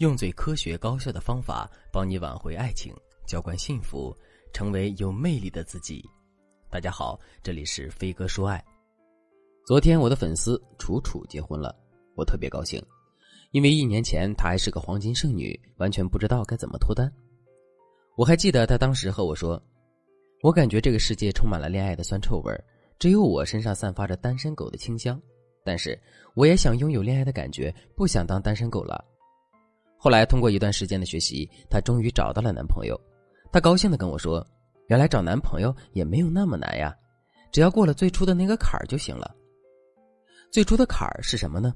用最科学高效的方法帮你挽回爱情，浇灌幸福，成为有魅力的自己。大家好，这里是飞哥说爱。昨天我的粉丝楚楚结婚了，我特别高兴，因为一年前她还是个黄金剩女，完全不知道该怎么脱单。我还记得她当时和我说：“我感觉这个世界充满了恋爱的酸臭味儿，只有我身上散发着单身狗的清香。但是我也想拥有恋爱的感觉，不想当单身狗了。”后来通过一段时间的学习，她终于找到了男朋友。她高兴的跟我说：“原来找男朋友也没有那么难呀，只要过了最初的那个坎儿就行了。”最初的坎儿是什么呢？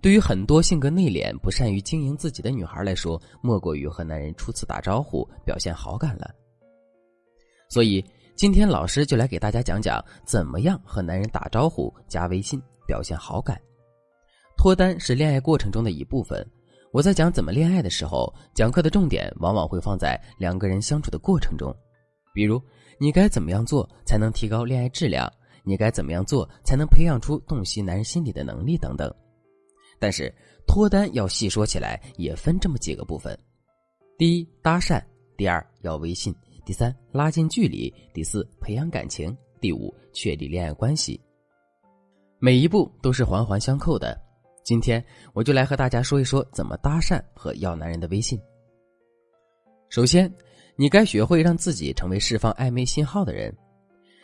对于很多性格内敛、不善于经营自己的女孩来说，莫过于和男人初次打招呼表现好感了。所以今天老师就来给大家讲讲，怎么样和男人打招呼、加微信表现好感。脱单是恋爱过程中的一部分。我在讲怎么恋爱的时候，讲课的重点往往会放在两个人相处的过程中，比如你该怎么样做才能提高恋爱质量，你该怎么样做才能培养出洞悉男人心理的能力等等。但是脱单要细说起来，也分这么几个部分：第一，搭讪；第二，要微信；第三，拉近距离；第四，培养感情；第五，确立恋爱关系。每一步都是环环相扣的。今天我就来和大家说一说怎么搭讪和要男人的微信。首先，你该学会让自己成为释放暧昧信号的人。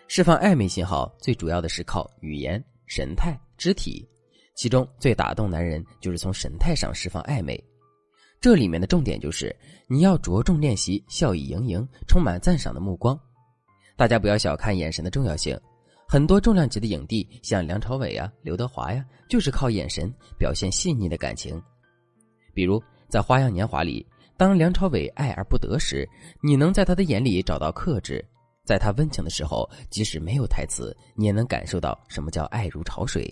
释放暧昧信号最主要的是靠语言、神态、肢体，其中最打动男人就是从神态上释放暧昧。这里面的重点就是你要着重练习笑意盈盈、充满赞赏的目光。大家不要小看眼神的重要性。很多重量级的影帝，像梁朝伟呀、刘德华呀，就是靠眼神表现细腻的感情。比如在《花样年华》里，当梁朝伟爱而不得时，你能在他的眼里找到克制；在他温情的时候，即使没有台词，你也能感受到什么叫爱如潮水。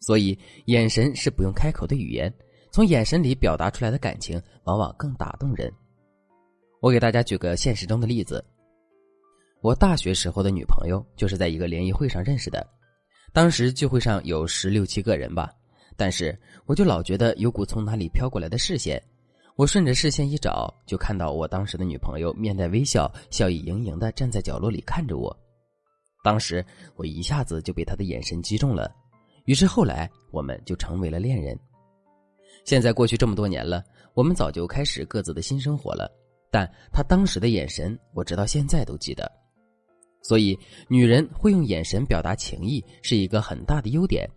所以，眼神是不用开口的语言，从眼神里表达出来的感情，往往更打动人。我给大家举个现实中的例子。我大学时候的女朋友就是在一个联谊会上认识的，当时聚会上有十六七个人吧，但是我就老觉得有股从哪里飘过来的视线，我顺着视线一找，就看到我当时的女朋友面带微笑，笑意盈盈的站在角落里看着我，当时我一下子就被她的眼神击中了，于是后来我们就成为了恋人。现在过去这么多年了，我们早就开始各自的新生活了，但她当时的眼神，我直到现在都记得。所以，女人会用眼神表达情意是一个很大的优点。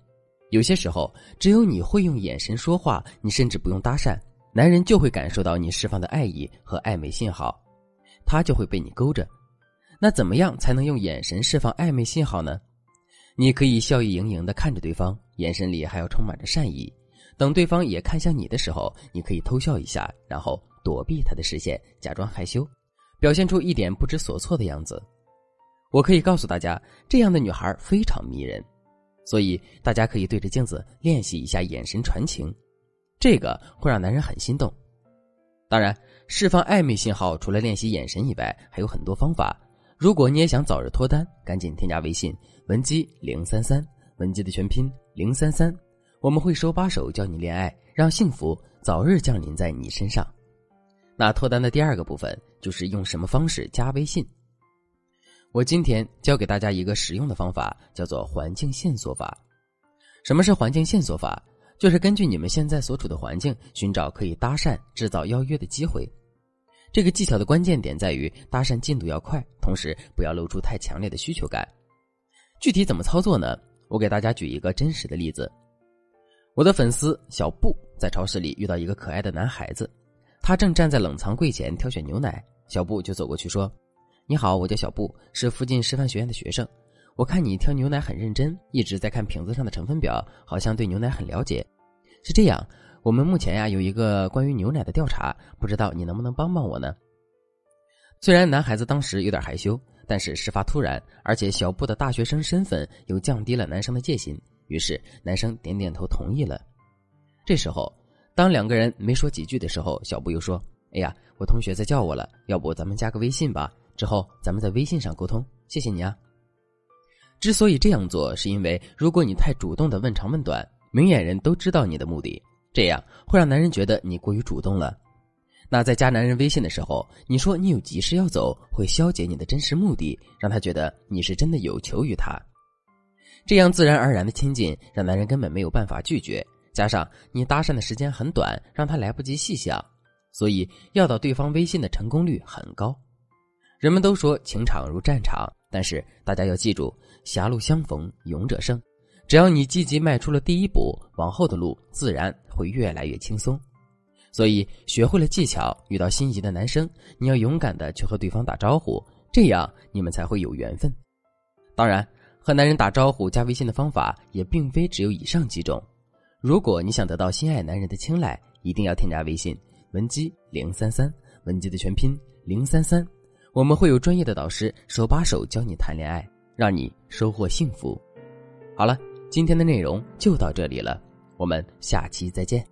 有些时候，只有你会用眼神说话，你甚至不用搭讪，男人就会感受到你释放的爱意和暧昧信号，他就会被你勾着。那怎么样才能用眼神释放暧昧信号呢？你可以笑意盈盈的看着对方，眼神里还要充满着善意。等对方也看向你的时候，你可以偷笑一下，然后躲避他的视线，假装害羞，表现出一点不知所措的样子。我可以告诉大家，这样的女孩非常迷人，所以大家可以对着镜子练习一下眼神传情，这个会让男人很心动。当然，释放暧昧信号除了练习眼神以外，还有很多方法。如果你也想早日脱单，赶紧添加微信文姬零三三，文姬的全拼零三三，我们会手把手教你恋爱，让幸福早日降临在你身上。那脱单的第二个部分就是用什么方式加微信。我今天教给大家一个实用的方法，叫做环境线索法。什么是环境线索法？就是根据你们现在所处的环境，寻找可以搭讪、制造邀约的机会。这个技巧的关键点在于搭讪进度要快，同时不要露出太强烈的需求感。具体怎么操作呢？我给大家举一个真实的例子。我的粉丝小布在超市里遇到一个可爱的男孩子，他正站在冷藏柜前挑选牛奶，小布就走过去说。你好，我叫小布，是附近师范学院的学生。我看你挑牛奶很认真，一直在看瓶子上的成分表，好像对牛奶很了解。是这样，我们目前呀有一个关于牛奶的调查，不知道你能不能帮帮我呢？虽然男孩子当时有点害羞，但是事发突然，而且小布的大学生身份又降低了男生的戒心，于是男生点点头同意了。这时候，当两个人没说几句的时候，小布又说：“哎呀，我同学在叫我了，要不咱们加个微信吧？”之后，咱们在微信上沟通，谢谢你啊。之所以这样做，是因为如果你太主动的问长问短，明眼人都知道你的目的，这样会让男人觉得你过于主动了。那在加男人微信的时候，你说你有急事要走，会消解你的真实目的，让他觉得你是真的有求于他。这样自然而然的亲近，让男人根本没有办法拒绝。加上你搭讪的时间很短，让他来不及细想，所以要到对方微信的成功率很高。人们都说情场如战场，但是大家要记住，狭路相逢勇者胜。只要你积极迈出了第一步，往后的路自然会越来越轻松。所以，学会了技巧，遇到心仪的男生，你要勇敢的去和对方打招呼，这样你们才会有缘分。当然，和男人打招呼加微信的方法也并非只有以上几种。如果你想得到心爱男人的青睐，一定要添加微信文姬零三三，文姬的全拼零三三，我们会有专业的导师手把手教你谈恋爱，让你收获幸福。好了，今天的内容就到这里了，我们下期再见。